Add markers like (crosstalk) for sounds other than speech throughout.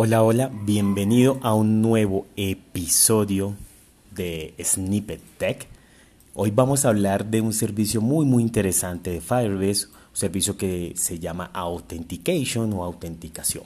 Hola, hola, bienvenido a un nuevo episodio de Snippet Tech. Hoy vamos a hablar de un servicio muy muy interesante de Firebase, un servicio que se llama Authentication o autenticación.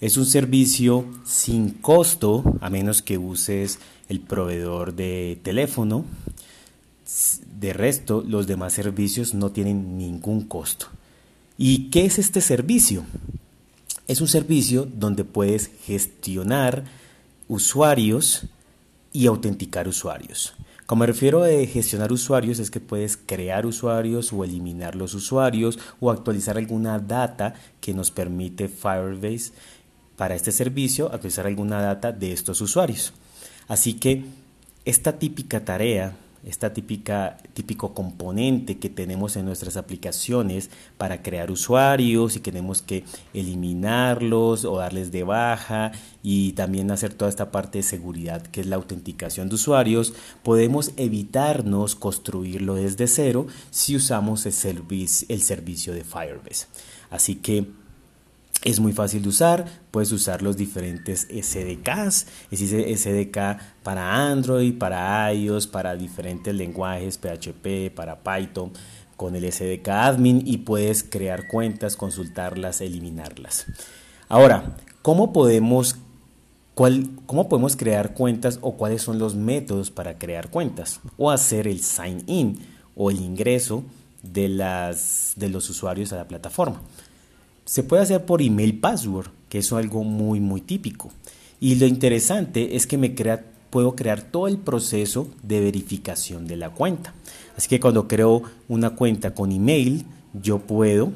Es un servicio sin costo, a menos que uses el proveedor de teléfono. De resto, los demás servicios no tienen ningún costo. ¿Y qué es este servicio? Es un servicio donde puedes gestionar usuarios y autenticar usuarios. Como me refiero a gestionar usuarios es que puedes crear usuarios o eliminar los usuarios o actualizar alguna data que nos permite Firebase para este servicio, actualizar alguna data de estos usuarios. Así que esta típica tarea esta típica, típico componente que tenemos en nuestras aplicaciones para crear usuarios y tenemos que eliminarlos o darles de baja y también hacer toda esta parte de seguridad que es la autenticación de usuarios, podemos evitarnos construirlo desde cero si usamos el, servicio, el servicio de Firebase. Así que es muy fácil de usar, puedes usar los diferentes SDKs, es SDK para Android, para iOS, para diferentes lenguajes, PHP, para Python, con el SDK admin y puedes crear cuentas, consultarlas, eliminarlas. Ahora, ¿cómo podemos, cuál, ¿cómo podemos crear cuentas o cuáles son los métodos para crear cuentas? O hacer el sign in o el ingreso de, las, de los usuarios a la plataforma. Se puede hacer por email password, que es algo muy muy típico. Y lo interesante es que me crea, puedo crear todo el proceso de verificación de la cuenta. Así que cuando creo una cuenta con email, yo puedo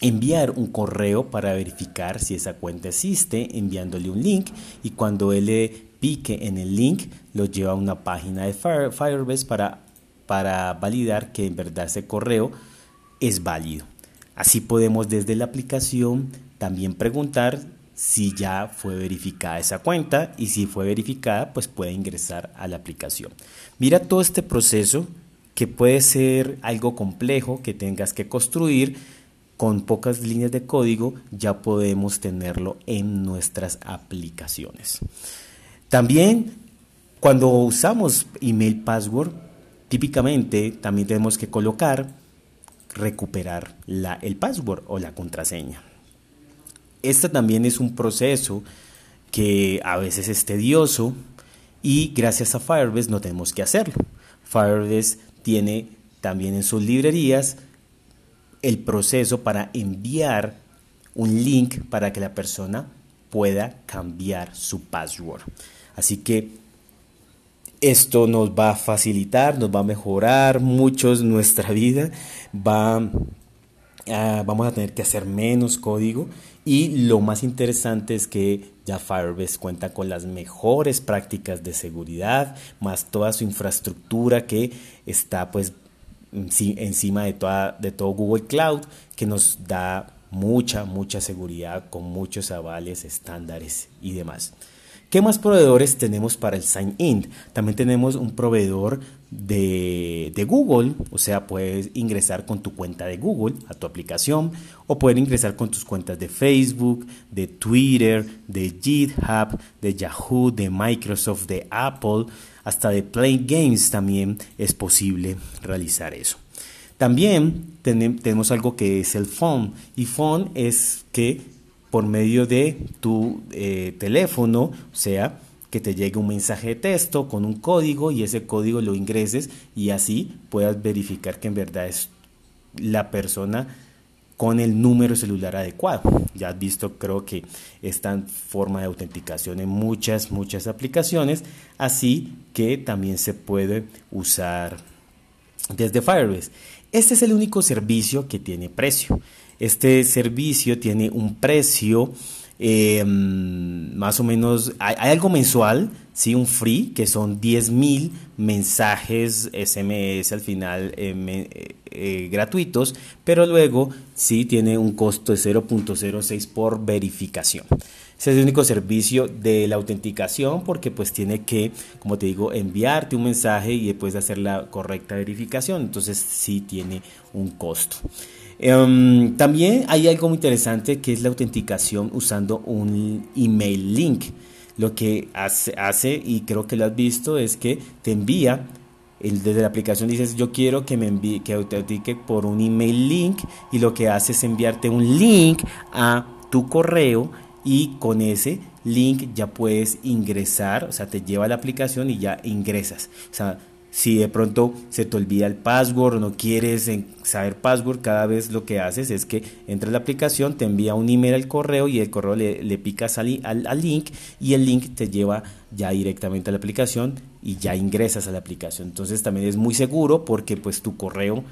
enviar un correo para verificar si esa cuenta existe, enviándole un link y cuando él pique en el link, lo lleva a una página de Firebase para, para validar que en verdad ese correo es válido. Así podemos desde la aplicación también preguntar si ya fue verificada esa cuenta y si fue verificada pues puede ingresar a la aplicación. Mira todo este proceso que puede ser algo complejo que tengas que construir con pocas líneas de código ya podemos tenerlo en nuestras aplicaciones. También cuando usamos email password típicamente también tenemos que colocar recuperar la, el password o la contraseña. Este también es un proceso que a veces es tedioso y gracias a Firebase no tenemos que hacerlo. Firebase tiene también en sus librerías el proceso para enviar un link para que la persona pueda cambiar su password. Así que esto nos va a facilitar, nos va a mejorar mucho nuestra (laughs) vida, va, vamos a tener que hacer menos código y lo más interesante es que ya Firebase cuenta con las mejores prácticas de seguridad, más toda su infraestructura que está pues encima de, toda, de todo Google Cloud, que nos da mucha, mucha seguridad con muchos avales, estándares y demás. ¿Qué más proveedores tenemos para el sign-in? También tenemos un proveedor de, Google, o sea, puedes ingresar con tu cuenta de Google a tu aplicación o puedes ingresar con tus cuentas de Facebook, de Twitter, de GitHub, de Yahoo, de Microsoft, de Apple, hasta de Play Games también es posible realizar eso. También tenemos algo que es el phone y phone es que por medio de tu eh, teléfono, o sea, que te llegue un mensaje de texto con un código y ese código lo ingreses y así puedas verificar que en verdad es la persona con el número celular adecuado. Ya has visto, creo que esta forma de autenticación en muchas, muchas aplicaciones, así que también se puede usar desde Firebase. Este es el único servicio que tiene precio. Este servicio tiene un precio eh, más o menos, hay, algo mensual, ¿sí? un free, que son 10.000 mensajes SMS al final eh, eh, gratuitos, pero luego sí tiene un costo de 0.06 por verificación. Ese es el único servicio de la autenticación porque pues tiene que, como te digo, enviarte un mensaje y después hacer la correcta verificación. Entonces sí tiene un costo. Em, también hay algo muy interesante que es la autenticación usando un email link. Lo que hace, hace, y creo que lo has visto, es que te envía desde la aplicación dices yo quiero que me envíe que autentique por un email link y lo que hace es enviarte un link a tu correo y con ese link ya puedes ingresar, o sea, te lleva a la aplicación y ya ingresas. O sea, si de pronto se te olvida el password o no quieres saber password, cada vez lo que haces es que entras a la aplicación, te envía un email al correo y el correo le, picas al, al, link y el link te lleva ya directamente a la aplicación y ya ingresas a la aplicación. Entonces también es muy seguro porque pues tu correo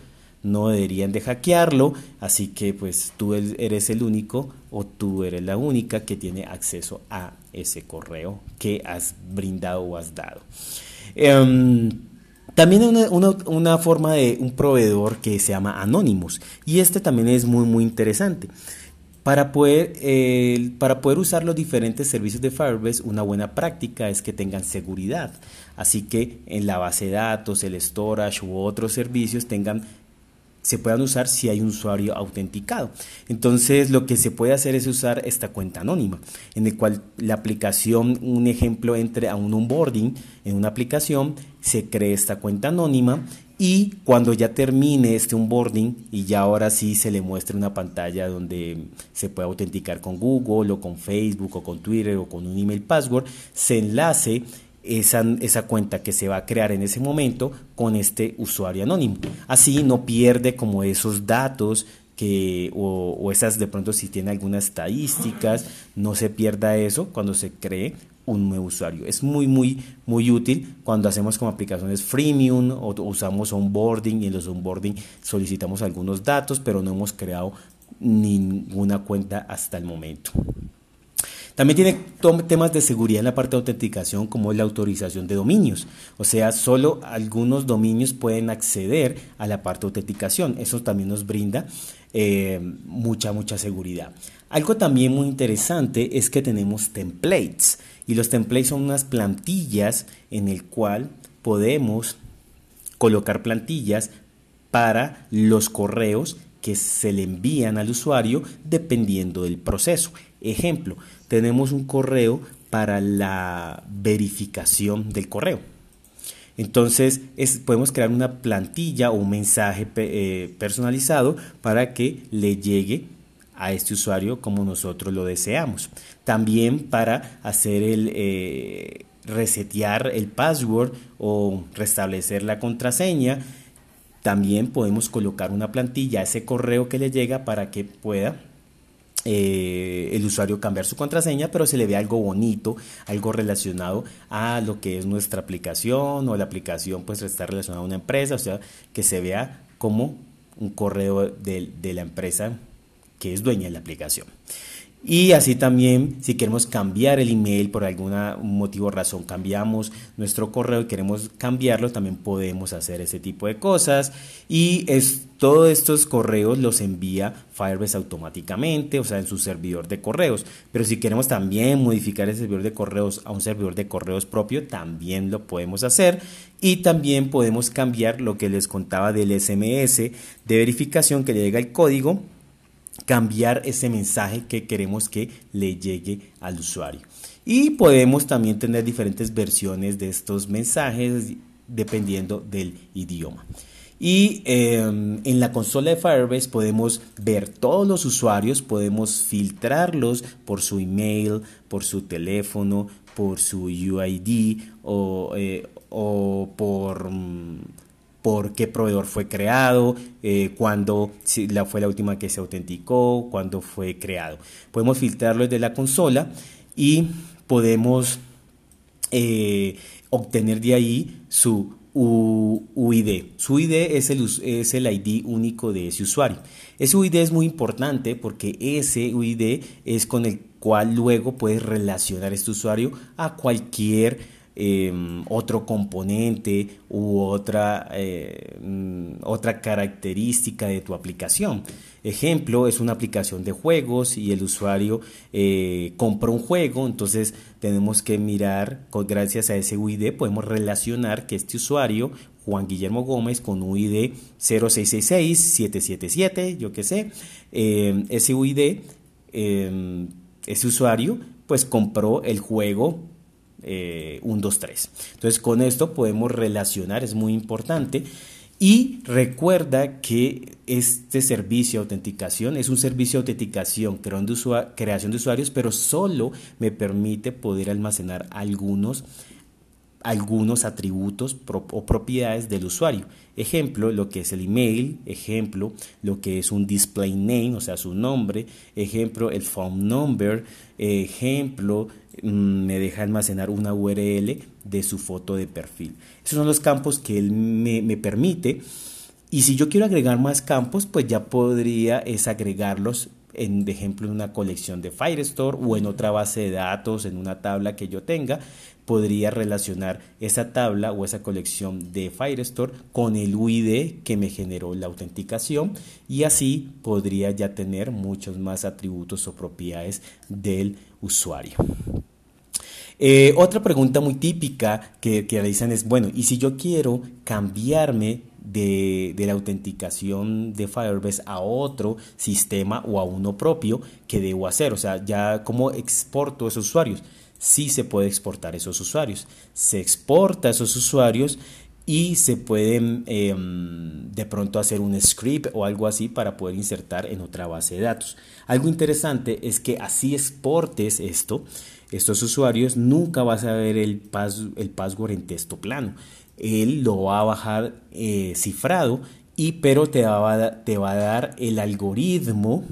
no deberían de hackearlo, así que pues tú eres el único o tú eres la única que tiene acceso a ese correo que has brindado o has dado. Em, también una, una, una, forma de un proveedor que se llama Anonymous y este también es muy muy interesante. Para poder, para poder usar los diferentes servicios de Firebase, una buena práctica es que tengan seguridad. Así que en la base de datos, el storage u otros servicios tengan se puedan usar si hay un usuario autenticado. Entonces lo que se puede hacer es usar esta cuenta anónima, en el cual la aplicación, un ejemplo, entre a un onboarding en una aplicación, se cree esta cuenta anónima y cuando ya termine este onboarding y ya ahora sí se le muestre una pantalla donde se puede autenticar con Google o con Facebook o con Twitter o con un email password, se enlace esa, esa, cuenta que se va a crear en ese momento con este usuario anónimo. Así no pierde como esos datos que, o, o, esas de pronto si tiene algunas estadísticas, no se pierda eso cuando se cree un nuevo usuario. Es muy, muy, muy útil cuando hacemos como aplicaciones freemium o usamos onboarding y en los onboarding solicitamos algunos datos, pero no hemos creado ninguna cuenta hasta el momento. También tiene temas de seguridad en la parte de autenticación como la autorización de dominios. O sea, solo algunos dominios pueden acceder a la parte de autenticación. Eso también nos brinda eh, mucha, mucha seguridad. Algo también muy interesante es que tenemos templates. Y los templates son unas plantillas en el cual podemos colocar plantillas para los correos que se le envían al usuario dependiendo del proceso. Ejemplo, tenemos un correo para la verificación del correo. Entonces podemos crear una plantilla o un mensaje eh, personalizado para que le llegue a este usuario como nosotros lo deseamos. También para hacer el eh, resetear el password o restablecer la contraseña. También podemos colocar una plantilla a ese correo que le llega para que pueda eh, el usuario cambiar su contraseña, pero se le ve algo bonito, algo relacionado a lo que es nuestra aplicación o la aplicación pues está relacionada a una empresa, o sea, que se vea como un correo de, de la empresa que es dueña de la aplicación. Y así también, si queremos cambiar el email por algún motivo o razón, cambiamos nuestro correo y queremos cambiarlo, también podemos hacer ese tipo de cosas. Y es, todos estos correos los envía Firebase automáticamente, o sea, en su servidor de correos. Pero si queremos también modificar el servidor de correos a un servidor de correos propio, también lo podemos hacer. Y también podemos cambiar lo que les contaba del SMS de verificación que le llega el código cambiar ese mensaje que queremos que le llegue al usuario. Y podemos también tener diferentes versiones de estos mensajes dependiendo del idioma. Y em, en la consola de Firebase podemos ver todos los usuarios, podemos filtrarlos por su email, por su teléfono, por su UID o, eh, o por mm, por qué proveedor fue creado, eh, cuándo la, fue la última que se autenticó, cuándo fue creado. Podemos filtrarlo desde la consola y podemos eh, obtener de ahí su UID. Su UID es el, es el ID único de ese usuario. Ese UID es muy importante porque ese UID es con el cual luego puedes relacionar este usuario a cualquier Em, otro componente u otra, mm, otra característica de tu aplicación. Ejemplo, es una aplicación de juegos y el usuario eh, compra un juego, entonces tenemos que mirar, gracias a ese UID podemos relacionar que este usuario, Juan Guillermo Gómez, con UID 0666-777, yo qué sé, eh, ese UID, ese usuario, pues compró el juego eh, 1, 2, 3. Entonces con esto podemos relacionar, es muy importante. Y recuerda que este servicio de autenticación es un servicio de autenticación, creación de usuarios, pero solo me permite poder almacenar algunos algunos atributos o propiedades del usuario. Ejemplo, lo que es el email, ejemplo, lo que es un display name, o sea, su nombre, ejemplo, el phone number, ejemplo, mm, me deja almacenar una URL de su foto de perfil. Esos son los campos que él me, permite. Y si yo quiero agregar más campos, pues ya podría es agregarlos en, de ejemplo, en una colección de Firestore o en otra base de datos, en una tabla que yo tenga, podría relacionar esa tabla o esa colección de Firestore con el UID que me generó la autenticación y así podría ya tener muchos más atributos o propiedades del usuario. Eh, otra pregunta muy típica que, que realizan es, bueno, ¿y si yo quiero cambiarme de, la autenticación de Firebase a otro sistema o a uno propio que debo hacer. O sea, ya cómo exporto esos usuarios. Sí se puede exportar esos usuarios. Se exporta esos usuarios y se puede em, de pronto hacer un script o algo así para poder insertar en otra base de datos. Algo interesante es que así exportes esto, estos usuarios, nunca vas a ver el, el password en texto plano él lo va a bajar eh, cifrado, y, pero te va, a, te va a dar el algoritmo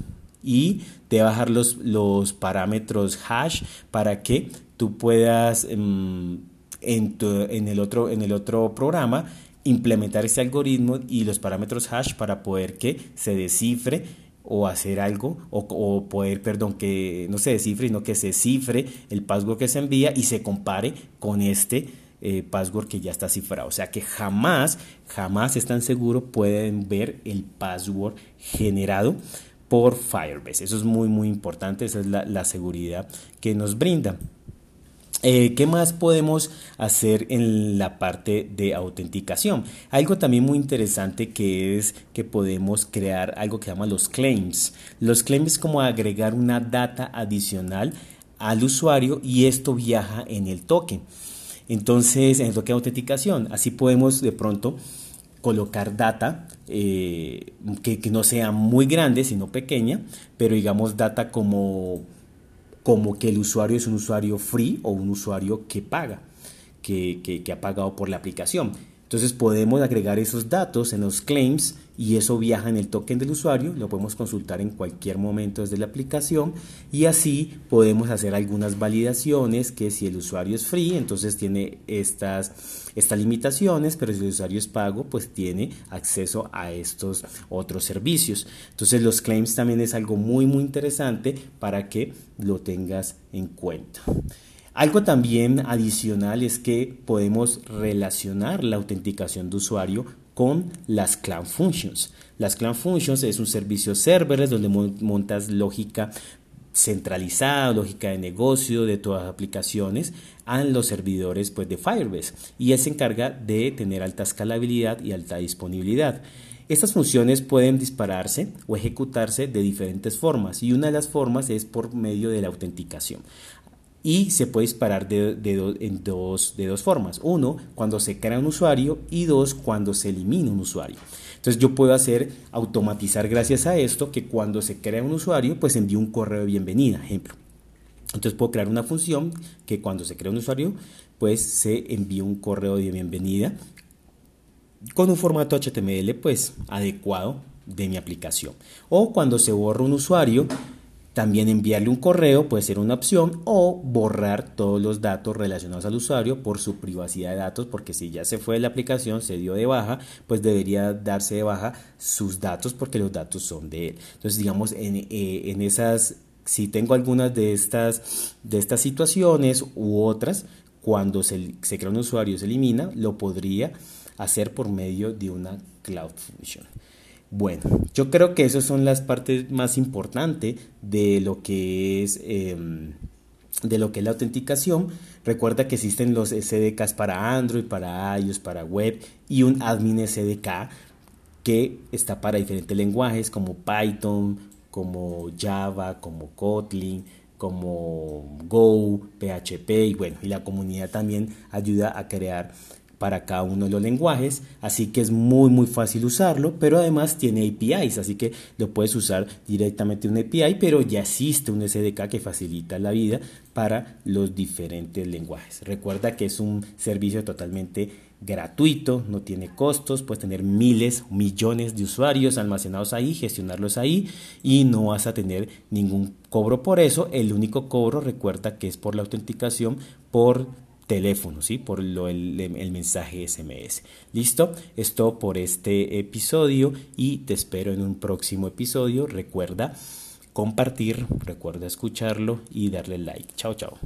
y te va a bajar los, los parámetros hash para que tú puedas em, en, en, el otro, en el otro programa implementar ese algoritmo y los parámetros hash para poder que se descifre o hacer algo o, o, poder, perdón, que no se descifre, sino que se cifre el password que se envía y se compare con este eh, password que ya está cifrado. O sea que jamás, jamás están seguros pueden ver el password generado por Firebase. Eso es muy, muy importante. Esa es la, seguridad que nos brinda. Eh, ¿Qué más podemos hacer en la parte de autenticación? Algo también muy interesante que es que podemos crear algo que se llama los claims. Los claims es como agregar una data adicional al usuario y esto viaja en el token. Entonces, en lo que es autenticación, así podemos de pronto colocar data eh, que, no sea muy grande, sino pequeña, pero digamos data como, como que el usuario es un usuario free o un usuario que paga, que, que ha pagado por la aplicación. Entonces podemos agregar esos datos en los claims y eso viaja en el token del usuario, lo podemos consultar en cualquier momento desde la aplicación y así podemos hacer algunas validaciones que si el usuario es free, entonces tiene estas, estas limitaciones, pero si el usuario es pago, pues tiene acceso a estos otros servicios. Entonces los claims también es algo muy muy interesante para que lo tengas en cuenta. Algo también adicional es que podemos relacionar la autenticación de usuario con las Cloud Functions. Las Cloud Functions es un servicio serverless donde montas lógica centralizada, lógica de negocio de todas las aplicaciones a los servidores pues, de Firebase y él se encarga de tener alta escalabilidad y alta disponibilidad. Estas funciones pueden dispararse o ejecutarse de diferentes formas y una de las formas es por medio de la autenticación y se puede disparar de, en dos, de dos formas. Uno, cuando se crea un usuario y dos, cuando se elimina un usuario. Entonces yo puedo hacer automatizar gracias a esto que cuando se crea un usuario pues envío un correo de bienvenida, ejemplo. Entonces puedo crear una función que cuando se crea un usuario pues se envía un correo de bienvenida con un formato HTML pues adecuado de mi aplicación. O cuando se borra un usuario también enviarle un correo puede ser una opción o borrar todos los datos relacionados al usuario por su privacidad de datos, porque si ya se fue de la aplicación, se dio de baja, pues debería darse de baja sus datos porque los datos son de él. Entonces, digamos, en, eh, esas, si tengo algunas de estas, de estas situaciones u otras, cuando se, se crea un usuario y se elimina, lo podría hacer por medio de una Cloud Function. Bueno, yo creo que esas son las partes más importantes de lo que es em, de lo que es la autenticación. Recuerda que existen los SDKs para Android, para iOS, para web y un admin SDK que está para diferentes lenguajes como Python, como Java, como Kotlin, como Go, PHP y bueno, y la comunidad también ayuda a crear para cada uno de los lenguajes, así que es muy muy fácil usarlo, pero además tiene APIs, así que lo puedes usar directamente un API, pero ya existe un SDK que facilita la vida para los diferentes lenguajes. Recuerda que es un servicio totalmente gratuito, no tiene costos, puedes tener miles, millones de usuarios almacenados ahí, gestionarlos ahí y no vas a tener ningún cobro por eso. El único cobro, recuerda que es por la autenticación por teléfono, ¿sí? Por lo, el, mensaje SMS. ¿Listo? Esto por este episodio y te espero en un próximo episodio. Recuerda compartir, recuerda escucharlo y darle like. Chao, chao.